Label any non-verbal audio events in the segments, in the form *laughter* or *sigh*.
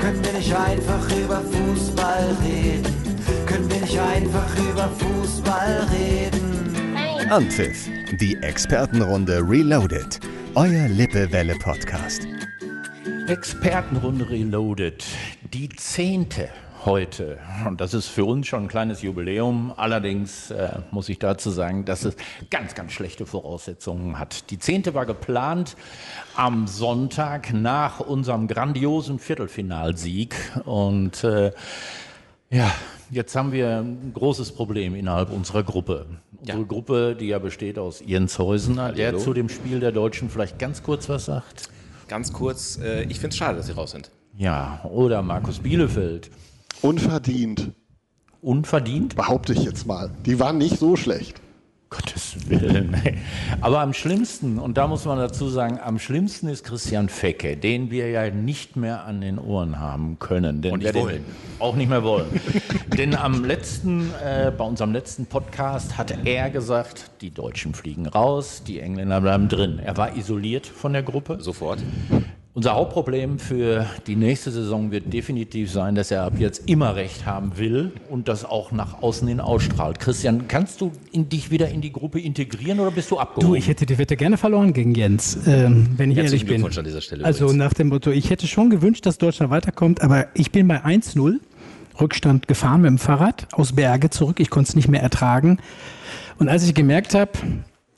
Können wir nicht einfach über Fußball reden? Können wir nicht einfach über Fußball reden? Anpfiff, die Expertenrunde Reloaded. Euer Lippewelle Podcast. Expertenrunde Reloaded, die zehnte heute. Und das ist für uns schon ein kleines Jubiläum. Allerdings äh, muss ich dazu sagen, dass es ganz, ganz schlechte Voraussetzungen hat. Die zehnte war geplant am Sonntag nach unserem grandiosen Viertelfinalsieg. Und äh, ja, jetzt haben wir ein großes Problem innerhalb unserer Gruppe. Unsere ja. Gruppe, die ja besteht aus Jens Heusener, der zu dem Spiel der Deutschen vielleicht ganz kurz was sagt. Ganz kurz, äh, ich finde es schade, dass sie raus sind. Ja, oder Markus Bielefeld. Unverdient. Unverdient? Behaupte ich jetzt mal. Die waren nicht so schlecht. Gottes Willen. Ey. Aber am schlimmsten, und da muss man dazu sagen, am schlimmsten ist Christian Fecke, den wir ja nicht mehr an den Ohren haben können. Denn und nicht wollen. Auch nicht mehr wollen. *laughs* denn am letzten, äh, bei unserem letzten Podcast hatte er gesagt, die Deutschen fliegen raus, die Engländer bleiben drin. Er war isoliert von der Gruppe. Sofort. Unser Hauptproblem für die nächste Saison wird definitiv sein, dass er ab jetzt immer Recht haben will und das auch nach außen hin ausstrahlt. Christian, kannst du in dich wieder in die Gruppe integrieren oder bist du abgehoben? Du, ich hätte die Wette gerne verloren gegen Jens, ähm, wenn ich ehrlich bin. An dieser Stelle also übrigens. nach dem Motto, ich hätte schon gewünscht, dass Deutschland weiterkommt, aber ich bin bei 1-0, Rückstand gefahren mit dem Fahrrad aus Berge zurück. Ich konnte es nicht mehr ertragen. Und als ich gemerkt habe,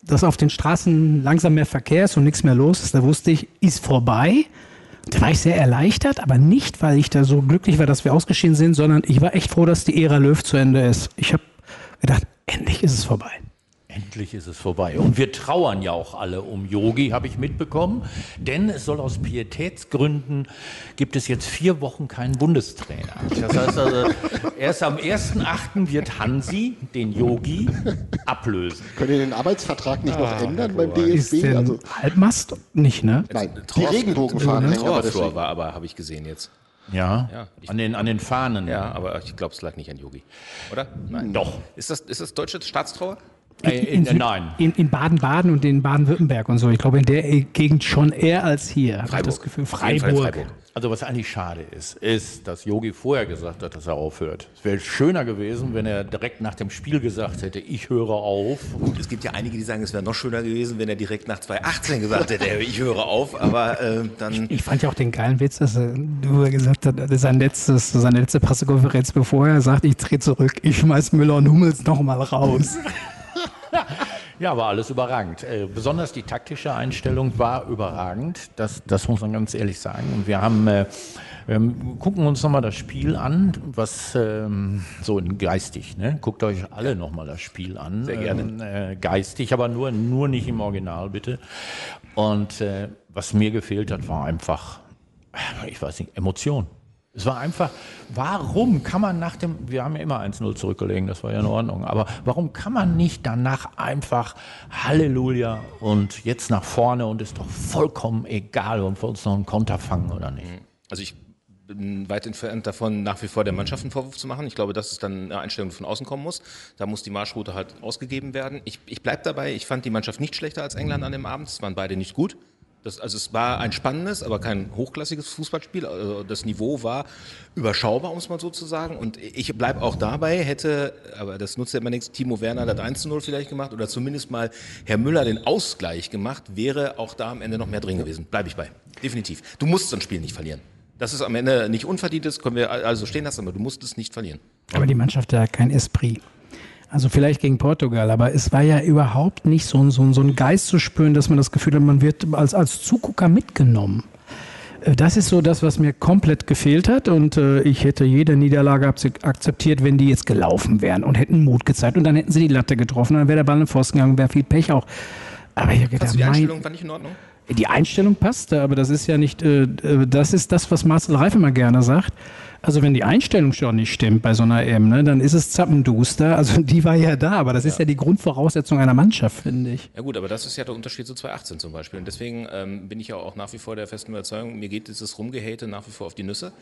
dass auf den Straßen langsam mehr Verkehr ist und nichts mehr los ist, da wusste ich, ist vorbei. Da war ich sehr erleichtert, aber nicht, weil ich da so glücklich war, dass wir ausgeschieden sind, sondern ich war echt froh, dass die Ära Löw zu Ende ist. Ich habe gedacht, endlich ist es vorbei. Endlich ist es vorbei. Und wir trauern ja auch alle um Yogi, habe ich mitbekommen. Denn es soll aus Pietätsgründen, gibt es jetzt vier Wochen keinen Bundestrainer. Das heißt also, erst am 1.8. wird Hansi den Yogi ablösen. Könnt ihr den Arbeitsvertrag nicht noch ah, ändern beim DFB? Ist also, Halbmast nicht, ne? Nein, die Regenbogenfahnen hängen aber war aber, habe ich gesehen jetzt. Ja, ja an, den, an den Fahnen. Ja, aber ich glaube, es lag nicht an Yogi. Oder? Nein. Doch. Ist das, ist das deutsche Staatstrauer? In, in, nein. In Baden-Baden und in Baden-Württemberg und so. Ich glaube, in der Gegend schon eher als hier. Freiburg. das Gefühl, Freiburg. Freiburg. Also was eigentlich schade ist, ist, dass Yogi vorher gesagt hat, dass er aufhört. Es wäre schöner gewesen, wenn er direkt nach dem Spiel gesagt hätte, ich höre auf. Gut, es gibt ja einige, die sagen, es wäre noch schöner gewesen, wenn er direkt nach 2018 gesagt hätte, ich höre auf. Aber äh, dann. Ich, ich, fand ja auch den geilen Witz, dass er nur gesagt hat, das ist sein letztes, seine letzte Pressekonferenz, bevor er sagt, ich drehe zurück, ich schmeiß Müller und Hummels nochmal raus. Ja, war alles überragend. Äh, besonders die taktische Einstellung war überragend. Das, das muss man ganz ehrlich sagen. Und wir haben, äh, wir gucken uns nochmal das Spiel an, was ähm, so geistig, ne? Guckt euch alle nochmal das Spiel an. Sehr gerne. Ähm, äh, geistig, aber nur, nur nicht im Original, bitte. Und äh, was mir gefehlt hat, war einfach, ich weiß nicht, Emotion. Es war einfach, warum kann man nach dem, wir haben ja immer 1-0 zurückgelegen, das war ja in Ordnung, aber warum kann man nicht danach einfach Halleluja und jetzt nach vorne und ist doch vollkommen egal, ob wir uns noch einen Konter fangen oder nicht? Also ich bin weit entfernt davon, nach wie vor der Mannschaft einen Vorwurf zu machen. Ich glaube, dass es dann eine Einstellung von außen kommen muss. Da muss die Marschroute halt ausgegeben werden. Ich, ich bleibe dabei, ich fand die Mannschaft nicht schlechter als England an dem Abend. Es waren beide nicht gut. Das, also es war ein spannendes, aber kein hochklassiges Fußballspiel. Also das Niveau war überschaubar, um es mal so zu sagen. Und ich bleibe auch dabei, hätte, aber das nutzt ja immer nichts, Timo Werner das 1 zu 0 vielleicht gemacht oder zumindest mal Herr Müller den Ausgleich gemacht, wäre auch da am Ende noch mehr drin gewesen. Bleibe ich bei. Definitiv. Du musst so ein Spiel nicht verlieren. Dass es am Ende nicht unverdient ist, können wir also stehen lassen, aber du musst es nicht verlieren. Aber die Mannschaft hat kein Esprit. Also vielleicht gegen Portugal, aber es war ja überhaupt nicht so, so, so ein Geist zu spüren, dass man das Gefühl hat, man wird als, als Zugucker mitgenommen. Äh, das ist so das, was mir komplett gefehlt hat und äh, ich hätte jede Niederlage akzeptiert, wenn die jetzt gelaufen wären und hätten Mut gezeigt und dann hätten sie die Latte getroffen, dann wäre der Ball in den Pfosten gegangen, wäre viel Pech auch. Aber ich gedacht, die Einstellung war nicht in Ordnung? Die Einstellung passte, aber das ist ja nicht, äh, äh das ist das, was Marcel Reif immer gerne sagt. Also wenn die Einstellung schon nicht stimmt bei so einer EM, ne, dann ist es zappenduster. Also die war ja da, aber das ja. ist ja die Grundvoraussetzung einer Mannschaft, finde ich. Ja gut, aber das ist ja der Unterschied zu 2018 zum Beispiel. Und deswegen ähm, bin ich ja auch nach wie vor der festen Überzeugung, mir geht dieses Rumgehate nach wie vor auf die Nüsse.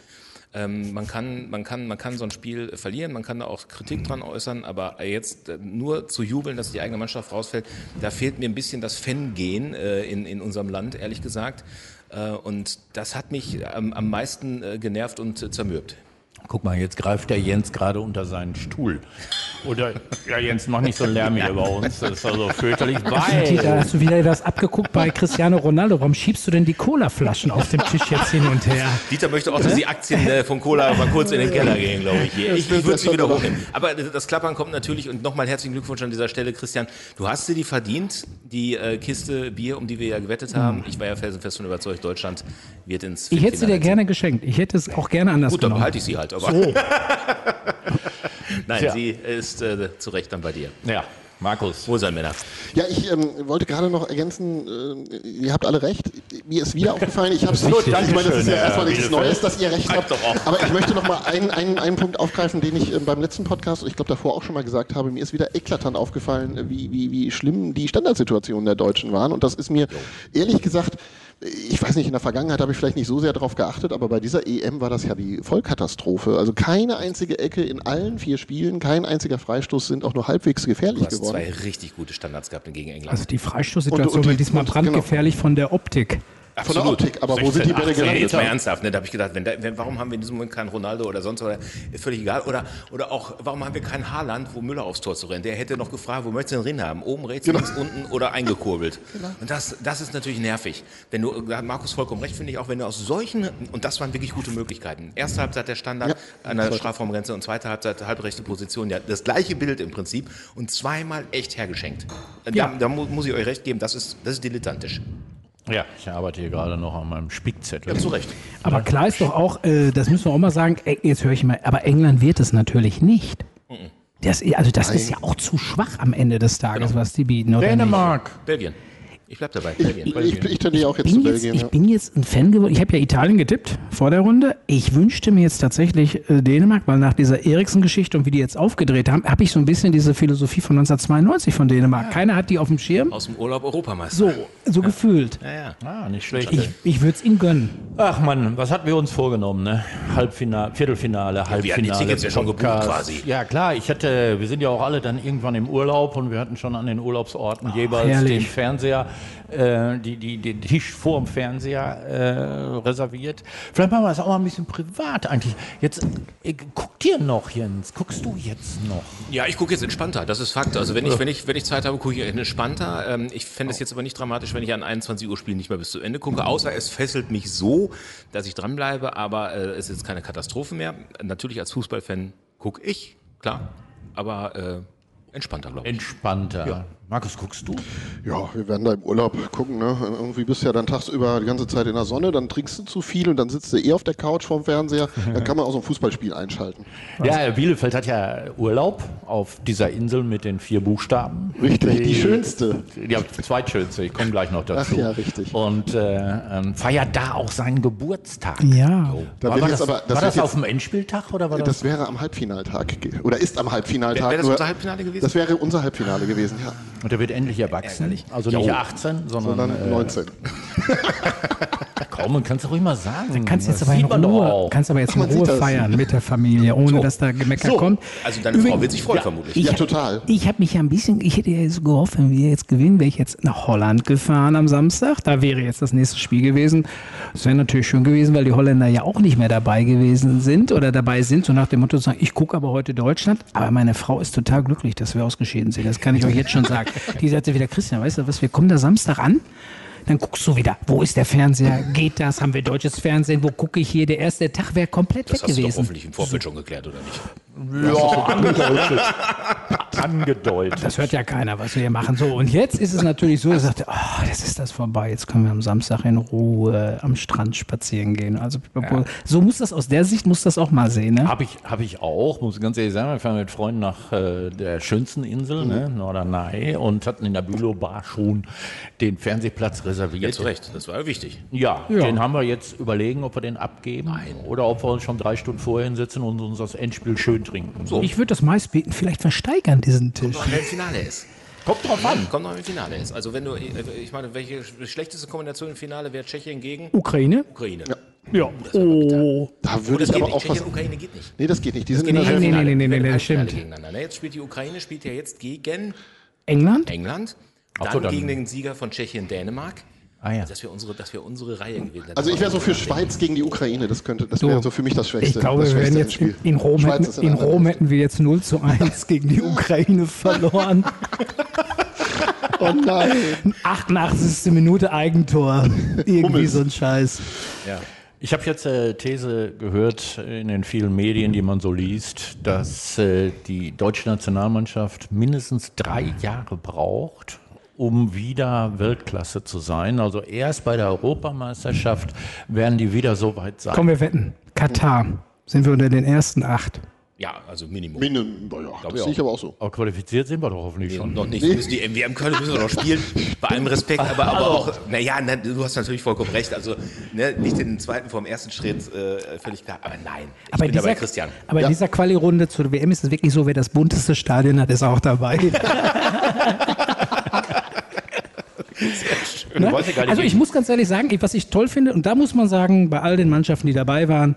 Ähm, man, kann, man, kann, man kann so ein Spiel verlieren, man kann da auch Kritik dran äußern, aber jetzt äh, nur zu jubeln, dass die eigene Mannschaft rausfällt, da fehlt mir ein bisschen das Fangehen äh, in, in unserem Land, ehrlich gesagt. Äh, und das hat mich am, meisten äh, genervt und zermürbt. Guck mal, jetzt greift der Jens gerade unter seinen Stuhl. Oder, ja Jens, mach nicht so Lärm hier bei uns. Das ist also fürchterlich Da weil. hast du wieder was abgeguckt bei Cristiano Ronaldo. Warum schiebst du denn die Colaflaschen auf dem Tisch jetzt hin und her? Dieter möchte auch, dass die Aktien äh, von Cola mal kurz in den Keller gehen, glaube ich. Hier. Ich, ich würde sie wieder hochnehmen. Aber das Klappern kommt natürlich und nochmal herzlichen Glückwunsch an dieser Stelle, Christian. Du hast dir die verdient, die äh, Kiste Bier, um die wir ja gewettet haben. Ich war ja felsenfest von überzeugt, Deutschland wird ins Ich hätte sie dir gerne geschenkt. Ich hätte es auch gerne anders Gut, dann behalte ich sie halt. Aber *laughs* Nein, Tja. sie ist äh, zu Recht dann bei dir. Ja, Markus. Wo sein Männer? Ja, ich ähm, wollte gerade noch ergänzen, äh, ihr habt alle recht. Mir ist wieder aufgefallen, ich habe es Gut, Ich meine, das ist ja erstmal nichts Bielefeld. Neues, dass ihr recht habt. doch auf. Aber ich möchte noch mal einen, einen, einen Punkt aufgreifen, den ich ähm, beim letzten Podcast und ich glaube davor auch schon mal gesagt habe. Mir ist wieder eklatant aufgefallen, äh, wie, wie, wie schlimm die Standardsituationen der Deutschen waren. Und das ist mir ehrlich gesagt, ich weiß nicht, in der Vergangenheit habe ich vielleicht nicht so sehr darauf geachtet, aber bei dieser EM war das ja die Vollkatastrophe. Also keine einzige Ecke in allen vier Spielen, kein einziger Freistoß sind auch nur halbwegs gefährlich Du hast geworden. zwei richtig gute Standards gehabt gegen England. Also die Und- Freistoßsituation und- war diesmal und- brandgefährlich von der Optik. Von der Optik, aber wo sind die Bälle 16, 18, gelandet? Jetzt mal ernsthaft, ne? da habe ich gedacht, wenn da, wenn, warum haben wir in diesem Moment keinen Ronaldo oder sonst oder ist völlig egal. Oder, oder auch, warum haben wir keinen Haaland, wo Müller aufs Tor zu rennen? Der hätte noch gefragt, wo möchtest du den drin haben? Oben, rechts, links, unten oder eingekurbelt. Und das, das ist natürlich nervig. Wenn du, da hat Markus vollkommen recht, finde ich, auch wenn du aus solchen, und das waren wirklich gute Möglichkeiten. Erste Halbzeit der Standard Ja, an der. Strafraumgrenze und zweite Halbzeit halbrechte Position. Ja, das gleiche Bild im Prinzip und zweimal echt hergeschenkt. Ja. Da, da mu- muss ich euch recht geben, das ist, das ist dilettantisch. Ja, ich arbeite hier gerade noch an meinem Spickzettel. Ja, zu Recht. Aber klar ist doch auch, äh, das müssen wir auch mal sagen, äh, jetzt höre ich mal, aber England wird es natürlich nicht. Das, also das ist ja auch zu schwach am Ende des Tages, was die bieten. Oder Dänemark. Belgien. Ich bleib dabei. Belgien. Ich, ich tendiere auch jetzt Ich zu bin, jetzt, Belgien. ich ja. bin jetzt ein Fan geworden. Ich habe ja Italien getippt vor der Runde. Ich wünschte mir jetzt tatsächlich äh, Dänemark, weil nach dieser Eriksen-Geschichte und wie die jetzt aufgedreht haben, habe ich so ein bisschen diese Philosophie von 1992 von Dänemark. Keiner hat die auf dem Schirm. Aus dem Urlaub Europameister. So, so gefühlt. Ja, ja. Ah, nicht schlecht. Ich, ich würde es ihnen gönnen. Ach Mann, was hatten wir uns vorgenommen, ne? Halbfinale, Viertelfinale, Halbfinale. wir hatten die Tickets ja schon gebucht quasi. Ja klar, ich hatte, wir sind ja auch alle dann irgendwann im Urlaub und wir hatten schon an den Urlaubsorten jeweils herrlich. den Fernseher, äh, die, die, den Tisch vor dem Fernseher äh, reserviert. Vielleicht machen wir das auch mal ein bisschen privat eigentlich. Jetzt, äh, guckt ihr noch, Jens? Guckst du jetzt noch? Ja, ich gucke jetzt entspannter, das ist Fakt. Also wenn ich, wenn ich, wenn ich Zeit habe, gucke ich entspannter. Ähm, ich fände es jetzt aber nicht dramatisch, wenn ich an 21 Uhr Spielen nicht mehr bis zu Ende gucke, außer es fesselt mich so, dass ich dranbleibe, aber äh, es ist jetzt keine Katastrophe mehr. Natürlich als Fußballfan gucke ich, klar, aber äh, entspannter, glaube ich. Entspannter. Markus, guckst du? Ja, wir werden da im Urlaub gucken. Ne? Irgendwie bist du ja dann tagsüber die ganze Zeit in der Sonne, dann trinkst du zu viel und dann sitzt du eh auf der Couch vorm Fernseher. Dann kann man auch so ein Fußballspiel einschalten. Ja, Bielefeld hat ja Urlaub auf dieser Insel mit den vier Buchstaben. Richtig, die schönste. Ja, zweitschönste, ich komme gleich noch dazu. Ach ja, richtig. Und äh, ähm, feiert da auch seinen Geburtstag. Ja. Da war war das, aber- das war das jetzt- auf dem Endspieltag oder war das? Das wäre am Halbfinaltag oder ist am Halbfinaltag. Wäre das nur- unser Halbfinale gewesen? Das wäre unser Halbfinale gewesen, ja. Und der wird endlich erwachsen. Also nicht 18, sondern, Sondern äh, 19. *laughs* *laughs* komm, kannst du ruhig mal sagen. Kannst jetzt Das aber in Ruhe, kannst aber jetzt in Ruhe feiern mit der Familie, ohne dass da Gemecker So. kommt. Also deine Frau wird sich freuen, vermutlich. Ich, Ja, total. Ich habe mich ja ein bisschen, ich hätte ja so gehofft, wenn wir jetzt gewinnen, wäre ich jetzt nach Holland gefahren am Samstag. Da wäre jetzt das nächste Spiel gewesen. Das wäre natürlich schön gewesen, weil die Holländer ja auch nicht mehr dabei gewesen sind oder dabei sind, so nach dem Motto zu sagen, ich gucke aber heute Deutschland. Aber meine Frau ist total glücklich, dass wir ausgeschieden sind. Das kann ich euch jetzt schon sagen. *laughs* Die sagte wieder, Christian, weißt du was, wir kommen da Samstag an. Dann guckst du wieder, wo ist der Fernseher? Geht das? Haben wir deutsches Fernsehen? Wo gucke ich hier? Der erste Tag wäre komplett Das weg hast du doch gewesen. hoffentlich im Vorfeld schon geklärt, oder nicht? Ja, angedeutet. *laughs* angedeutet. Das hört ja keiner, was wir hier machen. So, und jetzt ist es natürlich so, er sagte, oh, jetzt ist das vorbei, jetzt können wir am Samstag in Ruhe am Strand spazieren gehen. Also so muss das aus der Sicht muss das auch mal sehen, ne? Habe ich, hab ich auch, muss ich ganz ehrlich sagen. Wir fahren mit Freunden nach äh, der schönsten Insel, ne, Norderney, und hatten in der Bülow Bar schon den Fernsehplatz reserviert. Ja, zu Recht, das war ja wichtig. Ja, Ja. den haben wir jetzt überlegen, ob wir den abgeben oder ob wir uns schon drei Stunden vorher hinsetzen und uns das Endspiel schön trinken. So. Ich würde das meistbieten, vielleicht versteigern diesen Tisch. Noch wer im Finale ist. Kommt drauf an. Kommt noch im Finale ist. Also wenn du, ich meine, welche schlechteste Kombination im Finale wäre Tschechien gegen Ukraine? Ukraine? Ja. Oh. Da würde das ich geht aber nicht. auch was. Ukraine geht nicht. Nee, das geht nicht. Die sind Geht in der nicht nee, selben- nee, Halbfinale. nee, nee, Die werden nee, im das Halbfinale stimmt. Gegeneinander. ne? Jetzt spielt die Ukraine, spielt ja jetzt gegen England? England, Ach dann, so, dann- gegen den Sieger von Tschechien, Dänemark Ah ja. Das wäre unsere, das wäre unsere Reihe gewesen. Also ich wäre so für Schweiz gegen die Ukraine. Das könnte, das wäre so für mich das Schwächste. Ich glaube, das wir wären jetzt in, in Rom, hätten, in einer Rom hätten wir jetzt 0 zu 1 gegen die Ukraine *laughs* verloren. Oh nein. 88. Minute Eigentor. Irgendwie Hummels. so ein Scheiß. Ich habe jetzt äh, These gehört in den vielen Medien, die man so liest, dass äh, die deutsche Nationalmannschaft mindestens drei Jahre braucht, um wieder Weltklasse zu sein. Also erst bei der Europameisterschaft werden die wieder so weit sein. Komm, wir wetten. Katar. Sind wir unter den ersten acht. Ja, also Minimum. Minimum, ja, das ich sehe ich aber auch so. Aber qualifiziert sind wir doch hoffentlich schon. Noch nicht. Müssen die MWM Köln müssen wir noch spielen. Bei allem Respekt, aber, aber auch, naja, na, du hast natürlich vollkommen recht. Also ne, nicht den zweiten vom ersten Schritt, äh, völlig klar. Aber nein, ich Aber, bin in dabei, dieser, Christian. aber in dieser Quali-Runde zur WM ist es wirklich so, wer das bunteste Stadion hat, ist auch dabei. *laughs* *laughs* Ne? ja gar nicht, Also ich muss ganz ehrlich sagen, was ich toll finde, und da muss man sagen, bei all den Mannschaften, die dabei waren,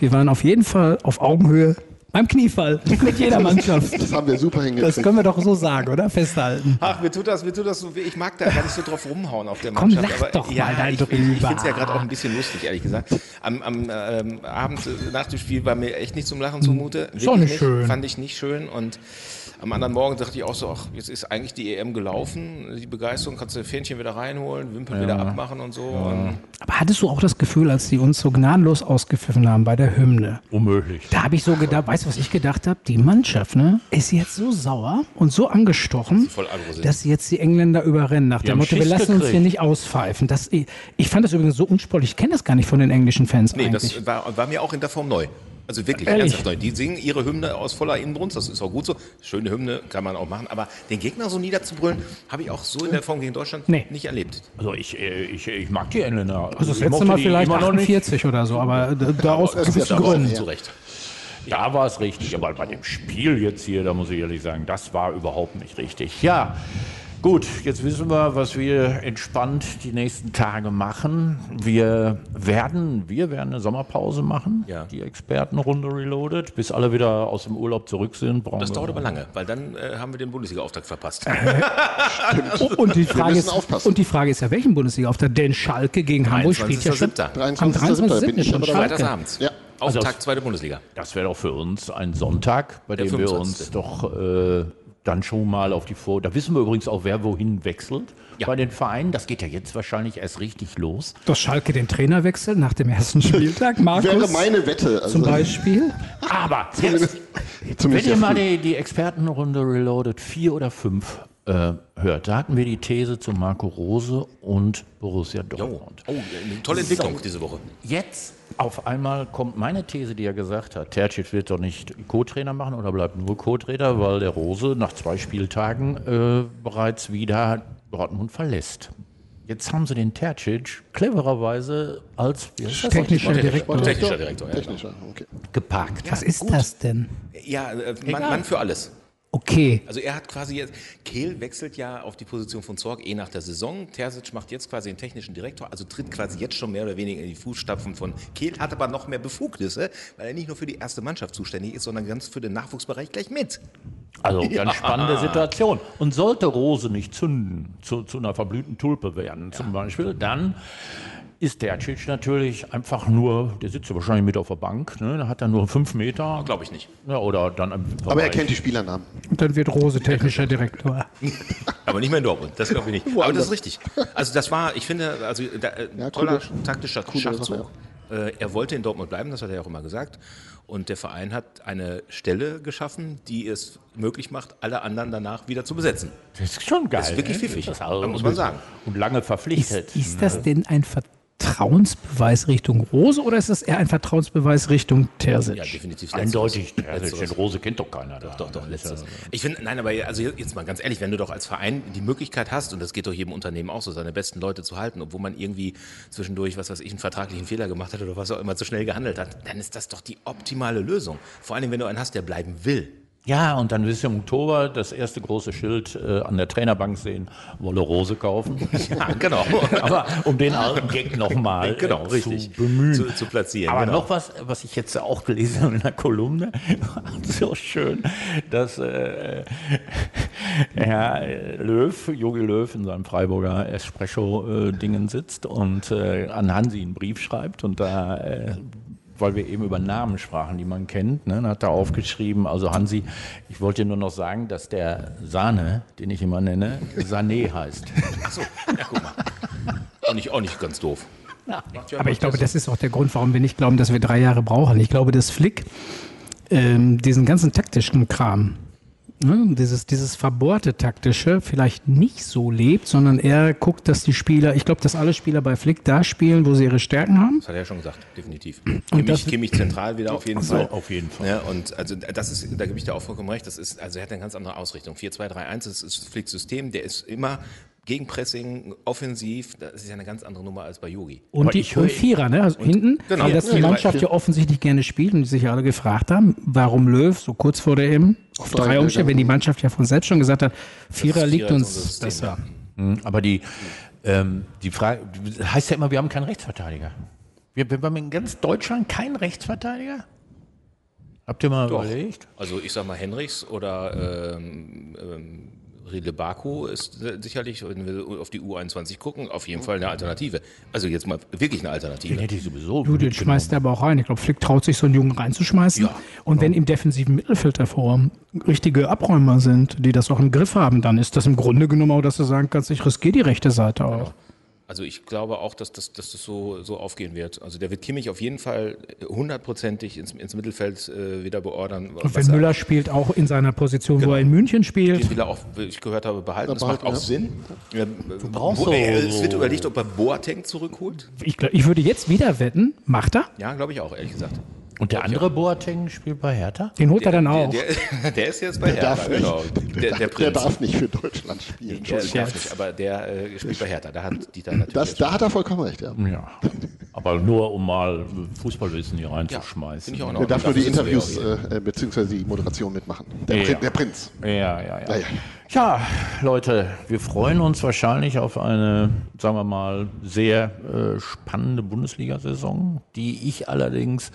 wir waren auf jeden Fall auf Augenhöhe beim Kniefall *laughs* mit jeder Mannschaft. Das haben wir super Das hingekriegt. können wir doch so sagen, oder? Festhalten. Ach, mir tut das, mir tut das so weh. Ich mag da gar nicht so drauf rumhauen auf der Komm, Mannschaft. lach doch ja, mal da ich, ich, drüber. ich finde es ja gerade auch ein bisschen lustig, ehrlich gesagt. Am, am ähm, Abend äh, nach dem Spiel war mir echt nicht zum Lachen zumute. Ist auch nicht schön. Fand ich nicht schön und am anderen Morgen dachte ich auch so, ach, jetzt ist eigentlich die EM gelaufen. Die Begeisterung, kannst du Fähnchen wieder reinholen, Wimpel wieder abmachen und so. Und Aber hattest du auch das Gefühl, als die uns so gnadenlos ausgepfiffen haben bei der Hymne? Unmöglich. Da habe ich so gedacht, weißt du, was ich gedacht habe? Die Mannschaft, ne, ist jetzt so sauer und so angestochen, sind. dass sie jetzt die Engländer überrennen. Nach dem haben Motto, wir lassen uns gekriegt. hier nicht auspfeifen. Das, ich, ich fand das übrigens so unsportlich. Ich kenne das gar nicht von den englischen Fans Nee, eigentlich. das war, war mir auch in der Form neu. Also wirklich Ehrlich? ernsthaft neu. Die singen ihre Hymne aus voller Inbrunst, das ist auch gut so. Schöne Hymne kann man auch machen, aber den Gegner so niederzubrüllen, habe ich auch so in der Form gegen Deutschland Nee. nicht erlebt. Also ich, äh, ich, ich mag die Engländer. also das ich letzte Mal vielleicht immer noch nicht. 48 oder so, aber da, da aus gewissen Gründen. Zu Recht. Da war es richtig, aber bei dem Spiel jetzt hier, da muss ich ehrlich sagen, das war überhaupt nicht richtig. Ja, gut, jetzt wissen wir, was wir entspannt die nächsten Tage machen. Wir werden, wir werden eine Sommerpause machen, Ja. die Expertenrunde Reloaded, bis alle wieder aus dem Urlaub zurück sind. Brauchen Das wir dauert aber lange, weil dann äh, haben wir den Bundesliga-Auftakt verpasst. Oh, *laughs* und, die Frage ist, aufpassen. und die Frage ist ja, welchen Bundesliga-Auftrag? Denn Schalke gegen Hamburg spielt ja schon 23.07.. am 23.07. bin 23.07. ich schon. Freitagsabends. Ja. Auftakt zweite Bundesliga. Das wäre doch für uns ein Sonntag, bei Der dem wir 25.. uns doch äh, dann schon mal auf die Vor... Da wissen wir übrigens auch, wer wohin wechselt Ja. bei den Vereinen. Das geht ja jetzt wahrscheinlich erst richtig los. Dass Schalke den Trainer wechselt nach dem ersten Spieltag. Markus Wäre meine Wette. Also, zum Beispiel. Aber jetzt, wenn ihr mal die, die Expertenrunde Reloaded 4 oder 5 äh, hört, da hatten wir die These zu Marco Rose und Borussia Jo. Dortmund. Oh, eine tolle Entwicklung diese Woche. Jetzt auf einmal kommt meine These, die er gesagt hat, Tercic wird doch nicht Co-Trainer machen oder bleibt nur Co-Trainer, weil der Rose nach zwei Spieltagen äh, bereits wieder Dortmund verlässt. Jetzt haben sie den Tercic clevererweise als? Technischer Direktor. Technischer Direktor. Ja, Technischer, okay. geparkt. Was ist das denn? ja äh, Mann, Mann für alles. Okay. Also er hat quasi jetzt, Kehl wechselt ja auf die Position von Zorg eh nach der Saison. Terzic macht jetzt quasi den technischen Direktor, also tritt quasi jetzt schon mehr oder weniger in die Fußstapfen von Kehl, hat aber noch mehr Befugnisse, weil er nicht nur für die erste Mannschaft zuständig ist, sondern ganz für den Nachwuchsbereich gleich mit. Also *laughs* ganz spannende Situation. Und sollte Rose nicht zünden, zu, zu einer verblühten Tulpe werden zum Beispiel, dann ist Tercic natürlich einfach nur, der sitzt ja wahrscheinlich mit auf der Bank, ne? da hat er nur fünf Meter. Glaube ich nicht. Ja, oder dann Aber er kennt die Spielernamen. Und dann wird Rose technischer Direktor. *laughs* Aber nicht mehr in Dortmund, das glaube ich nicht. Aber das ist richtig. Also das war, ich finde, also da, äh, Ja, toller coole- taktischer coole Schachzug. Äh, er wollte in Dortmund bleiben, das hat er ja auch immer gesagt. Und der Verein hat eine Stelle geschaffen, die es möglich macht, alle anderen danach wieder zu besetzen. Das ist schon geil. Das ist wirklich ne? pfiffig, Das ist also- muss man sagen. Und lange Ist, verpflichtet. ist das denn ein Vertrauensbeweis Richtung Rose oder ist das eher ein Vertrauensbeweis Richtung Terzic? Ja, definitiv. Eindeutig. Letzteres. Also, den Rose kennt doch keiner. Da. Doch, doch, ist letztes. Ich finde, nein, aber also jetzt mal ganz ehrlich, wenn du doch als Verein die Möglichkeit hast, und das geht doch jedem Unternehmen auch so, seine besten Leute zu halten, obwohl man irgendwie zwischendurch, was weiß ich, einen vertraglichen Fehler gemacht hat oder was auch immer zu schnell gehandelt hat, dann ist das doch die optimale Lösung. Vor allem, wenn du einen hast, der bleiben will. Ja, und dann wirst du im Oktober das erste große Schild äh, an der Trainerbank sehen, Wolle Rose kaufen. *laughs* Ja, genau. *laughs* Aber um den alten Gag nochmal *laughs* genau, äh, richtig. zu bemühen. Zu, zu platzieren. Aber genau. noch was, was ich jetzt auch gelesen habe in der Kolumne, so schön, dass äh, Herr Löw, Jogi Löw in seinem Freiburger Espresso-Dingen sitzt und äh, an Hansi einen Brief schreibt und da äh, weil wir eben über Namen sprachen, die man kennt, ne, dann hat er aufgeschrieben, also Hansi, ich wollte nur noch sagen, dass der Sahne, den ich immer nenne, Sané heißt. Achso, ja, guck mal. Auch nicht, auch nicht ganz doof. Aber ich glaube, das ist auch der Grund, warum wir nicht glauben, dass wir drei Jahre brauchen. Ich glaube, dass Flick ähm, diesen ganzen taktischen Kram, ne, dieses, dieses verbohrte taktische, vielleicht nicht so lebt, sondern er guckt, dass die Spieler, ich glaube, dass alle Spieler bei Flick da spielen, wo sie ihre Stärken haben. Das hat er ja schon gesagt, definitiv. Und Kimmich, Kimmich zentral wieder auf jeden So, Fall. auf jeden Fall. Ja, und also das ist, da gebe ich dir auch vollkommen recht, das ist, also er hat eine ganz andere Ausrichtung. 4-2-3-1 das ist Flicks System, der ist immer Gegenpressing, offensiv, das ist ja eine ganz andere Nummer als bei Yogi. Und die ich höre- und Vierer, ne? Also hinten, genau. weil das die Mannschaft ja offensichtlich gerne spielt und die sich ja alle gefragt haben, warum Löw so kurz vor der EM auf drei gegangen. wenn die Mannschaft ja von selbst schon gesagt hat, Vierer Vierer liegt uns besser. Mhm, Aber die, ähm, die Frage heißt ja immer, wir haben keinen Rechtsverteidiger. Wir, wir haben in ganz Deutschland keinen Rechtsverteidiger? Habt ihr mal überlegt? Also ich sag mal Henrichs oder ähm, ähm, Riedle Baku ist äh, sicherlich, wenn wir auf die U21 gucken, auf jeden Fall eine Alternative. Also jetzt mal wirklich eine Den Alternative. hätte ich sowieso. Du, den schmeißt er aber auch rein. Ich glaube, Flick traut sich, so einen Jungen reinzuschmeißen. Ja, und wenn im defensiven Mittelfeld davor richtige Abräumer sind, die das auch im Griff haben, dann ist das im Grunde genommen auch, dass du sagen kannst, ich riskiere die rechte Seite auch. Also ich glaube auch, dass das, dass das so, so aufgehen wird. Also der wird Kimmich auf jeden Fall hundertprozentig ins, ins Mittelfeld äh, wieder beordern. Und wenn er- Müller spielt, auch in seiner Position, wo Genau. er in München spielt. Den will er auch, wie ich gehört habe, behalten. Das macht auch ja. Sinn. Ja, brauchst wo, so- äh, es wird überlegt, ob er Boateng zurückholt. Ich, glaub, ich würde jetzt wieder wetten, macht er? Ja, glaube ich auch, ehrlich gesagt. Und der andere Boateng spielt bei Hertha? Den holt er dann auch. Der, der, der ist jetzt bei Der Hertha, darf nicht. genau. Der, der, Der darf nicht für Deutschland spielen. Der darf nicht, aber der äh, spielt bei Hertha. Da hat Dieter natürlich. Das, da hat er vollkommen recht, ja. Ja. Aber nur um mal Fußballwissen hier ja, reinzuschmeißen. finde ich auch in Er Ordnung. darf nur die Interviews ja äh, beziehungsweise die Moderation mitmachen. Der, Ja. Prin der Prinz. Ja, ja, ja. Ja, ja. Ja, Leute, wir freuen uns wahrscheinlich auf eine, sagen wir mal, sehr äh, spannende Bundesliga-Saison, die ich allerdings,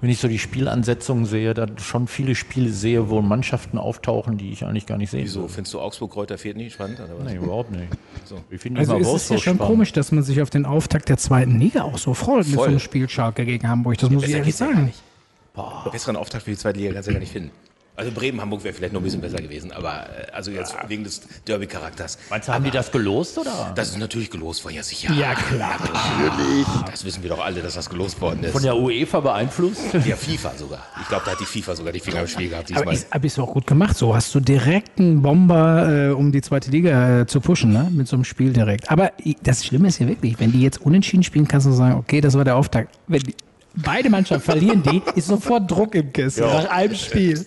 wenn ich so die Spielansetzungen sehe, da schon viele Spiele sehe, wo Mannschaften auftauchen, die ich eigentlich gar nicht sehe. Wieso? Findest du Augsburg-Kräuter fehlt nicht spannend? Oder was? Nee, überhaupt nicht. So. Wir finden Also ist es Wolfsburg ja schon spannend. komisch, dass man sich auf den Auftakt der zweiten Liga auch so freut mit so Voll. einem Spiel Schalke gegen Hamburg. Das muss ich ehrlich ja sagen. nicht. Besseren Auftakt für die zweite Liga kannst du ja gar nicht finden. Also Bremen, Hamburg wäre vielleicht noch ein bisschen besser gewesen, aber äh, also jetzt wegen des Derby-Charakters. Meinst du, haben die das gelost oder? Das ist natürlich gelost worden, ja sicher. Ja, klar. Natürlich. Das wissen wir doch alle, dass das gelost worden ist. Von der UEFA beeinflusst? Ja, FIFA sogar. Ich glaube, da hat die FIFA sogar die Finger im Spiel gehabt Aber diesmal. ist, aber ist auch gut gemacht. So hast du direkt einen Bomber, äh, um die zweite Liga äh, zu pushen, ne? mit so einem Spiel direkt. Aber das Schlimme ist ja wirklich, wenn die jetzt unentschieden spielen, kannst du sagen, okay, das war der Auftakt. Wenn die, beide Mannschaften verlieren die, ist sofort Druck im Kessel nach einem Spiel.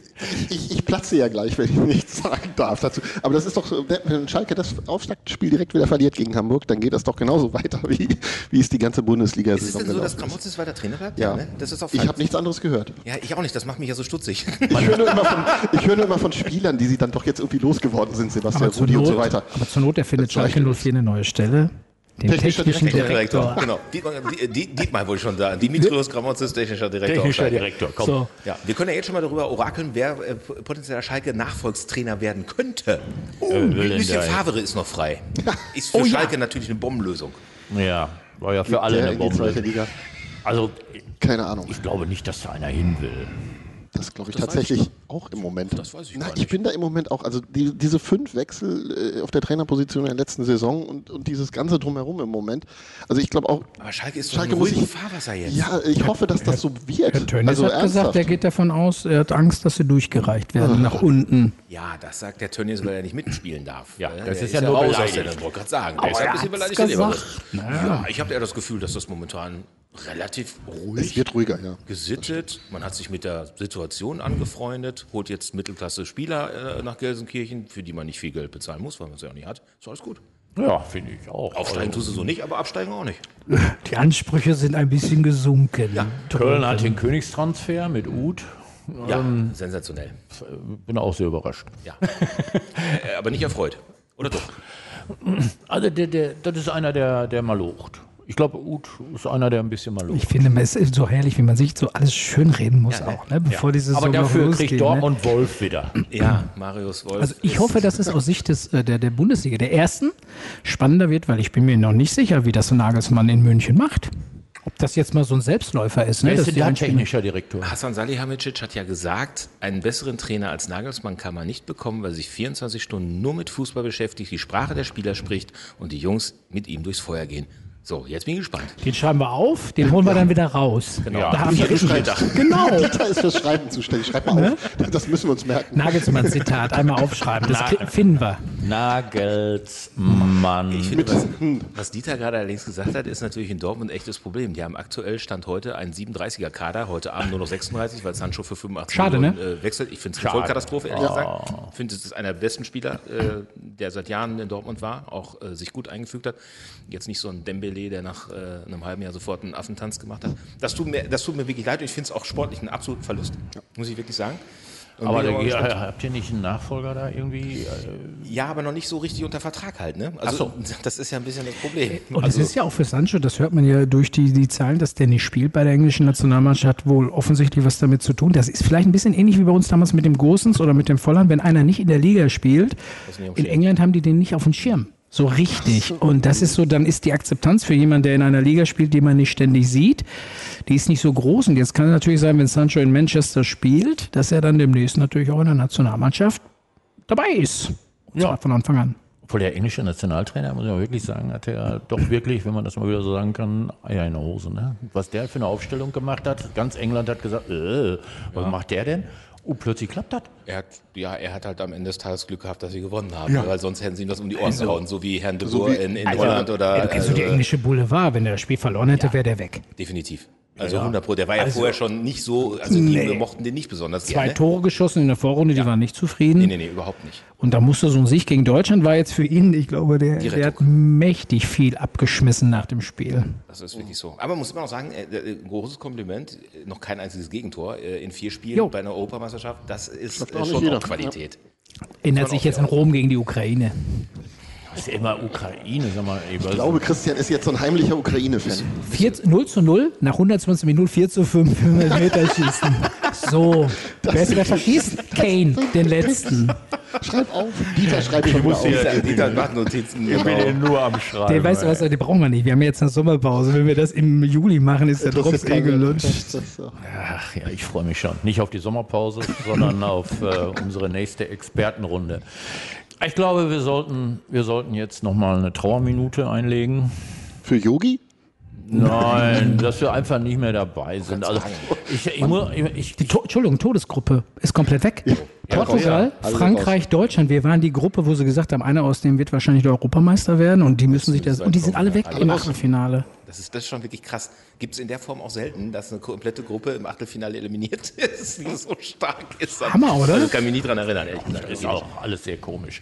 Ich, ich platze ja gleich, wenn ich nichts sagen darf dazu. Aber das ist doch so, wenn Schalke das Auftaktspiel direkt wieder verliert gegen Hamburg, dann geht das doch genauso weiter, wie, wie es die ganze bundesliga ist es denn so, dass Kramotzes weiter Trainer bleibt? Ja, ne? Das ist auch ich habe nichts anderes gehört. Ja, ich auch nicht. Das macht mich ja so stutzig. *laughs* Ich höre nur, immer von- ich höre nur immer von Spielern, die sie dann doch jetzt irgendwie losgeworden sind, Sebastian Rudi und so weiter. aber zur Not erfindet Schalke nicht. 04 eine neue Stelle. Den Technischer technischen Direktor. Direktor. Genau. Dietmar, Di- Di- Dietmar wollte schon sagen. Dimitrios Gramotzes, technischer Direktor. Technischer. Direktor, komm. So. Ja, wir können ja jetzt schon mal darüber orakeln, wer äh, potenzieller Schalke-Nachfolgstrainer werden könnte. Will denn Lucien Favre ist noch frei. Ist für Oh ja. Schalke natürlich eine Bombenlösung. Ja, war ja für alle Der eine in die zweite Bombe. Liga. Also, Keine Ahnung. ich glaube nicht, dass da einer hin will. Das glaube ich Das weiß ich tatsächlich auch im Moment. Das weiß ich Na, gar ich bin da im Moment auch, also die, diese fünf Wechsel äh, auf der Trainerposition in der letzten Saison und, und dieses ganze drumherum im Moment. Also ich glaube auch, Aber Schalke ist Schalke muss sich, Fahrwasser jetzt. ja, ich hoffe, dass das so wird. Herr Tönnies also hat gesagt, ernsthaft. er geht davon aus, er hat Angst, dass sie durchgereicht werden nach unten. Ja, das sagt der Tönnies, weil er nicht mitspielen darf. Ja, Äh, das der ist ja nur der- Ich wollte gerade sagen, der ist ein er bisschen beleidigt. gesagt. Ja, ich habe eher das Gefühl, dass das momentan relativ ruhig es wird ruhiger, ja. gesittet. Man hat sich mit der Situation angefreundet, holt jetzt Mittelklasse-Spieler äh, nach Gelsenkirchen, für die man nicht viel Geld bezahlen muss, weil man es ja auch nicht hat. Ist alles gut. Ja, finde ich auch. Aufsteigen Also, tust du so nicht, aber absteigen auch nicht. *laughs* Die Ansprüche sind ein bisschen gesunken. Köln hat den Königstransfer mit Uth. Ja, sensationell. Bin auch sehr überrascht. Ja. Äh, Aber nicht erfreut. Oder doch? Also der, der, das ist einer, der, der malocht. Ich glaube, Uth ist einer, der ein bisschen malocht. Ich finde, es ist so herrlich, wie man sich so alles schönreden muss auch, ne? bevor diese Aber Saison dafür losgeht, kriegt ne? Dortmund Wolf wieder. Ja, Marius Wolf. Also ich hoffe, dass es aus Sicht des, äh, der, der Bundesliga, der ersten, spannender wird, weil ich bin mir noch nicht sicher, wie das Nagelsmann in München macht. Ob das jetzt mal so ein Selbstläufer ist. Ne? Wer ist denn Einspielung- technischer Direktor? Hasan Salihamidzic hat ja gesagt, einen besseren Trainer als Nagelsmann kann man nicht bekommen, weil er sich 24 Stunden nur mit Fußball beschäftigt, die Sprache der Spieler spricht und die Jungs mit ihm durchs Feuer gehen. So, jetzt bin ich gespannt. Den schreiben wir auf, den holen wir dann wieder raus. Genau. Da haben wir Genau. *laughs* Dieter ist fürs Schreiben zuständig. Schreib mal Ne? auf. Das müssen wir uns merken. Nagelsmann-Zitat, einmal aufschreiben. Das kri- finden wir. Nagelsmann. Ich finde, was, was Dieter gerade allerdings gesagt hat, ist natürlich in Dortmund ein echtes Problem. Die haben aktuell Stand heute einen 37er Kader, heute Abend nur noch 36, weil Sancho für 85 Schade, Millionen ne? äh, wechselt. Ich finde es eine Vollkatastrophe, ehrlich gesagt. Ich finde, es ist einer der besten Spieler, äh, der seit Jahren in Dortmund war, auch äh, sich gut eingefügt hat. Jetzt nicht so ein Dembele, der nach äh, einem halben Jahr sofort einen Affentanz gemacht hat. Das tut mir, das tut mir wirklich leid und ich finde es auch sportlich einen absoluten Verlust, muss ich wirklich sagen. Und Aber der, ja, habt ihr nicht einen Nachfolger da irgendwie? Äh, Ja, aber noch nicht so richtig unter Vertrag halt, ne? Also, das ist ja ein bisschen das Problem. Und also, es ist ja auch für Sancho, das hört man ja durch die, die Zahlen, dass der nicht spielt bei der englischen Nationalmannschaft, hat wohl offensichtlich was damit zu tun. Das ist vielleicht ein bisschen ähnlich wie bei uns damals mit dem Gosens oder mit dem Volland. Wenn einer nicht in der Liga spielt, in. England haben die den nicht auf dem Schirm. So richtig. Und das ist so, dann ist die Akzeptanz für jemanden, der in einer Liga spielt, die man nicht ständig sieht, die ist nicht so groß. Und jetzt kann es natürlich sein, wenn Sancho in Manchester spielt, dass er dann demnächst natürlich auch in der Nationalmannschaft dabei ist. Und zwar von Anfang an. obwohl der englische Nationaltrainer, muss ich mal wirklich sagen, hat er doch wirklich, wenn man das mal wieder so sagen kann, Eier in der Hose. Ne? Was der für eine Aufstellung gemacht hat, ganz England hat gesagt, äh, was macht der denn? Oh, plötzlich klappt das. er hat, ja, er hat halt am Ende des Tages Glück gehabt, dass sie gewonnen haben, weil sonst hätten sie ihm das um die Ohren gehauen, so wie Herrn de Boer in, in Holland oder. Ja, du kennst du die äh, englische Boulevard, wenn er das Spiel verloren hätte, wäre der weg. definitiv. Also 100 Pro. Der war ja vorher schon nicht so, also die mochten den nicht besonders Zwei gerne. Tore geschossen in der Vorrunde, die waren nicht zufrieden. Nee, nee, nee, überhaupt nicht. Und da musste so ein Sieg gegen Deutschland war jetzt für ihn, ich glaube, der, der hat mächtig viel abgeschmissen nach dem Spiel. Das ist wirklich so. Aber muss man auch sagen, äh, äh, ein großes Kompliment, noch kein einziges Gegentor äh, in vier Spielen Jo. bei einer Europameisterschaft. Das ist Schafft äh, schon auch Qualität. Erinnert sich jetzt in Rom gegen die Ukraine. Das ist ja immer Ukraine, sag mal. Ich glaube, Christian ist jetzt so ein heimlicher Ukraine-Fan. 4, 0 zu 0, nach 120 Minuten 4 zu 5 für einen Meterschießen. So, wer ist der verschießt? Kane, den letzten. Schreib auf. Dieter schreibt schon wieder auf. Dieter, Dieter macht Notizen. Ich bin Genau. ja nur am Schreiben. Der weißt du was, den brauchen wir nicht. Wir haben jetzt eine Sommerpause. Wenn wir das im Juli machen, ist der Drops eh gelutscht. Das. Ach ja, ich freue mich schon. Nicht auf die Sommerpause, sondern auf äh, unsere nächste Expertenrunde. Ich glaube, wir sollten, wir sollten jetzt nochmal eine Trauerminute einlegen. Für Yogi? Nein, *laughs* dass wir einfach nicht mehr dabei sind. Also, ich, ich, muss- ich, Die to Entschuldigung, Todesgruppe ist komplett weg. Portugal, Alle Frankreich, Deutschland. Wir waren die Gruppe, wo sie gesagt haben, einer aus dem wird wahrscheinlich der Europameister werden und die müssen sich das. Und die sind alle weg im Achtelfinale. Das ist, das ist schon wirklich krass. Gibt es in der Form auch selten, dass eine komplette Gruppe im Achtelfinale eliminiert *laughs* ist, die so stark ist. Hammer, oder? Also kann ich mich nicht dran erinnern, ehrlich gesagt. ist auch alles sehr komisch.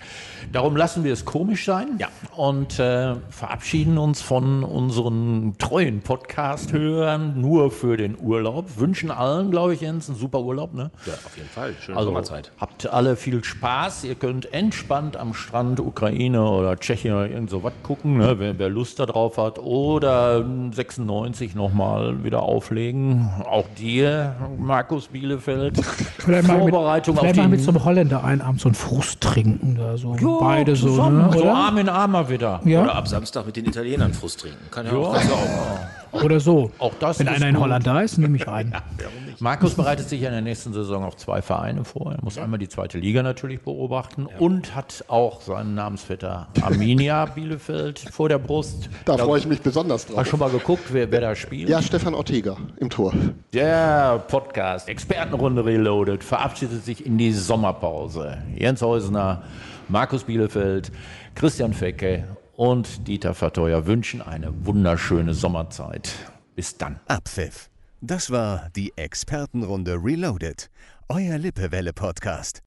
Darum lassen wir es komisch sein Ja. und äh, verabschieden uns von unseren treuen Podcast-Hörern nur für den Urlaub. Wünschen allen, glaube ich, Jens, einen super Urlaub. Ne? Ja, auf jeden Fall. Schöne Also Sommerzeit. habt alle viel Spaß. Ihr könnt entspannt am Strand Ukraine oder Tschechien oder irgend so was gucken, ne, wer, wer Lust darauf hat. Oder 96 nochmal wieder auflegen. Auch dir, Markus Bielefeld. *laughs* Vielleicht mal mit, Vorbereitung auf vielleicht die mal mit so einem Holländer einen Abend so einen Frust trinken oder so. Ja, Beide so, ne? so? Arm in Arm mal wieder. Ja? Oder ab Samstag mit den Italienern Frust trinken. Kann ja, du auch machen. Oder so. Auch das Wenn ist einer in gut. Holland da ist, nehme ich einen. *laughs* Markus bereitet sich ja in der nächsten Saison auf zwei Vereine vor. Er muss einmal die zweite Liga natürlich beobachten und hat auch seinen Namensvetter Arminia *laughs* Bielefeld vor der Brust. Da freue ich mich besonders Hast drauf. schon mal geguckt, wer, wer da spielt? Ja, Stefan Ortega im Tor. Der Podcast Expertenrunde Reloaded verabschiedet sich in die Sommerpause. Jens Heusner, Markus Bielefeld, Christian Fecke und Dieter Verteuer wünschen eine wunderschöne Sommerzeit. Bis dann. Abpfiff. Das war die Expertenrunde Reloaded. Euer Lippewelle-Podcast.